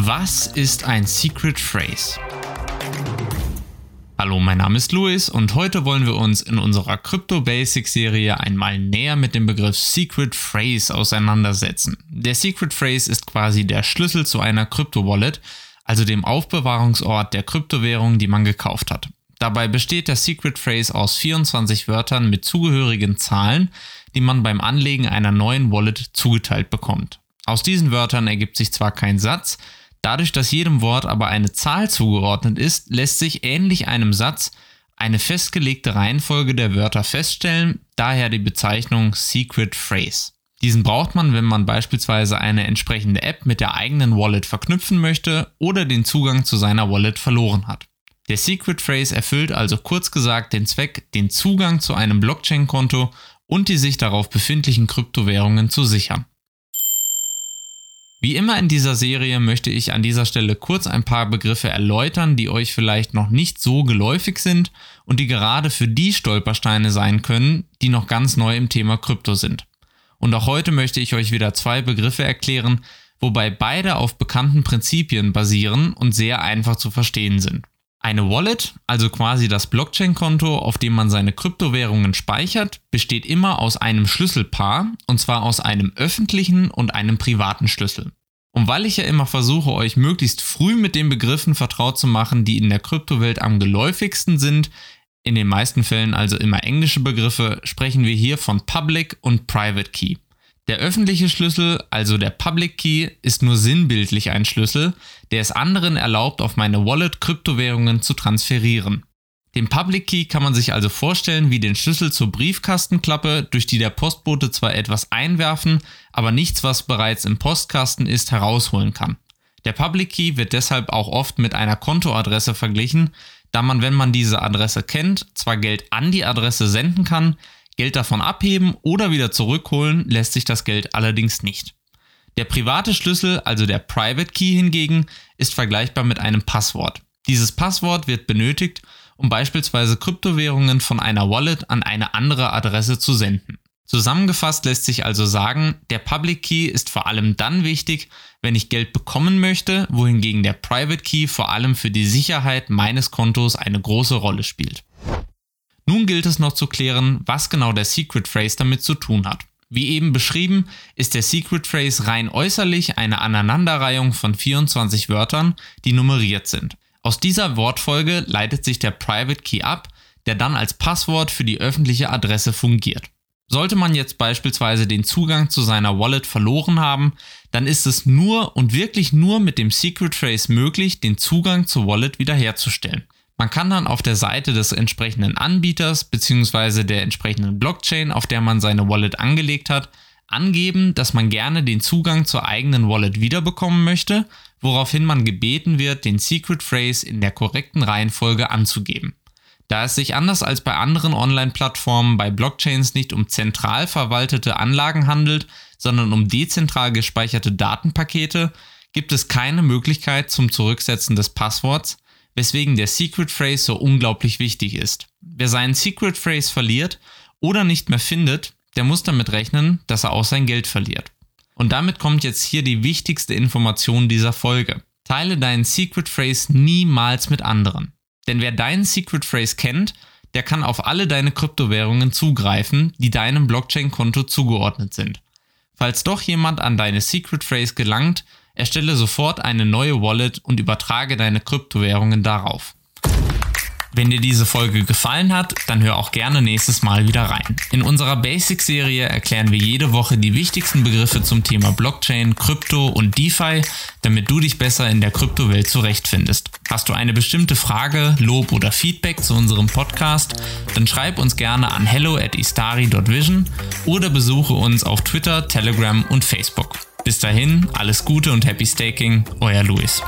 Was ist ein Secret Phrase? Hallo, mein Name ist Luis und heute wollen wir uns in unserer Crypto Basics Serie einmal näher mit dem Begriff Secret Phrase auseinandersetzen. Der Secret Phrase ist quasi der Schlüssel zu einer Crypto Wallet, also dem Aufbewahrungsort der Kryptowährung, die man gekauft hat. Dabei besteht der Secret Phrase aus 24 Wörtern mit zugehörigen Zahlen, die man beim Anlegen einer neuen Wallet zugeteilt bekommt. Aus diesen Wörtern ergibt sich zwar kein Satz, Dadurch, dass jedem Wort aber eine Zahl zugeordnet ist, lässt sich ähnlich einem Satz eine festgelegte Reihenfolge der Wörter feststellen, daher die Bezeichnung Secret Phrase. Diesen braucht man, wenn man beispielsweise eine entsprechende App mit der eigenen Wallet verknüpfen möchte oder den Zugang zu seiner Wallet verloren hat. Der Secret Phrase erfüllt also kurz gesagt den Zweck, den Zugang zu einem Blockchain-Konto und die sich darauf befindlichen Kryptowährungen zu sichern. Wie immer in dieser Serie möchte ich an dieser Stelle kurz ein paar Begriffe erläutern, die euch vielleicht noch nicht so geläufig sind und die gerade für die Stolpersteine sein können, die noch ganz neu im Thema Krypto sind. Und auch heute möchte ich euch wieder zwei Begriffe erklären, wobei beide auf bekannten Prinzipien basieren und sehr einfach zu verstehen sind. Eine Wallet, also quasi das Blockchain-Konto, auf dem man seine Kryptowährungen speichert, besteht immer aus einem Schlüsselpaar, und zwar aus einem öffentlichen und einem privaten Schlüssel. Und weil ich ja immer versuche, euch möglichst früh mit den Begriffen vertraut zu machen, die in der Kryptowelt am geläufigsten sind, in den meisten Fällen also immer englische Begriffe, sprechen wir hier von Public und Private Key. Der öffentliche Schlüssel, also der Public Key, ist nur sinnbildlich ein Schlüssel, der es anderen erlaubt, auf meine Wallet Kryptowährungen zu transferieren. Den Public Key kann man sich also vorstellen wie den Schlüssel zur Briefkastenklappe, durch die der Postbote zwar etwas einwerfen, aber nichts, was bereits im Postkasten ist, herausholen kann. Der Public Key wird deshalb auch oft mit einer Kontoadresse verglichen, da man, wenn man diese Adresse kennt, zwar Geld an die Adresse senden kann, Geld davon abheben oder wieder zurückholen lässt sich das Geld allerdings nicht. Der private Schlüssel, also der Private Key hingegen, ist vergleichbar mit einem Passwort. Dieses Passwort wird benötigt, um beispielsweise Kryptowährungen von einer Wallet an eine andere Adresse zu senden. Zusammengefasst lässt sich also sagen, der Public Key ist vor allem dann wichtig, wenn ich Geld bekommen möchte, wohingegen der Private Key vor allem für die Sicherheit meines Kontos eine große Rolle spielt. Gilt es noch zu klären, was genau der Secret Phrase damit zu tun hat. Wie eben beschrieben, ist der Secret Phrase rein äußerlich eine Aneinanderreihung von 24 Wörtern, die nummeriert sind. Aus dieser Wortfolge leitet sich der Private Key ab, der dann als Passwort für die öffentliche Adresse fungiert. Sollte man jetzt beispielsweise den Zugang zu seiner Wallet verloren haben, dann ist es nur und wirklich nur mit dem Secret Phrase möglich, den Zugang zur Wallet wiederherzustellen. Man kann dann auf der Seite des entsprechenden Anbieters bzw. der entsprechenden Blockchain, auf der man seine Wallet angelegt hat, angeben, dass man gerne den Zugang zur eigenen Wallet wiederbekommen möchte, woraufhin man gebeten wird, den Secret Phrase in der korrekten Reihenfolge anzugeben. Da es sich anders als bei anderen Online-Plattformen bei Blockchains nicht um zentral verwaltete Anlagen handelt, sondern um dezentral gespeicherte Datenpakete, gibt es keine Möglichkeit zum Zurücksetzen des Passworts, weswegen der Secret Phrase so unglaublich wichtig ist. Wer seinen Secret Phrase verliert oder nicht mehr findet, der muss damit rechnen, dass er auch sein Geld verliert. Und damit kommt jetzt hier die wichtigste Information dieser Folge. Teile deinen Secret Phrase niemals mit anderen. Denn wer deinen Secret Phrase kennt, der kann auf alle deine Kryptowährungen zugreifen, die deinem Blockchain-Konto zugeordnet sind. Falls doch jemand an deine Secret Phrase gelangt, Erstelle sofort eine neue Wallet und übertrage deine Kryptowährungen darauf. Wenn dir diese Folge gefallen hat, dann hör auch gerne nächstes Mal wieder rein. In unserer Basic-Serie erklären wir jede Woche die wichtigsten Begriffe zum Thema Blockchain, Krypto und DeFi, damit du dich besser in der Kryptowelt zurechtfindest. Hast du eine bestimmte Frage, Lob oder Feedback zu unserem Podcast, dann schreib uns gerne an hello at istari.vision oder besuche uns auf Twitter, Telegram und Facebook. Bis dahin, alles Gute und Happy Staking, euer Luis.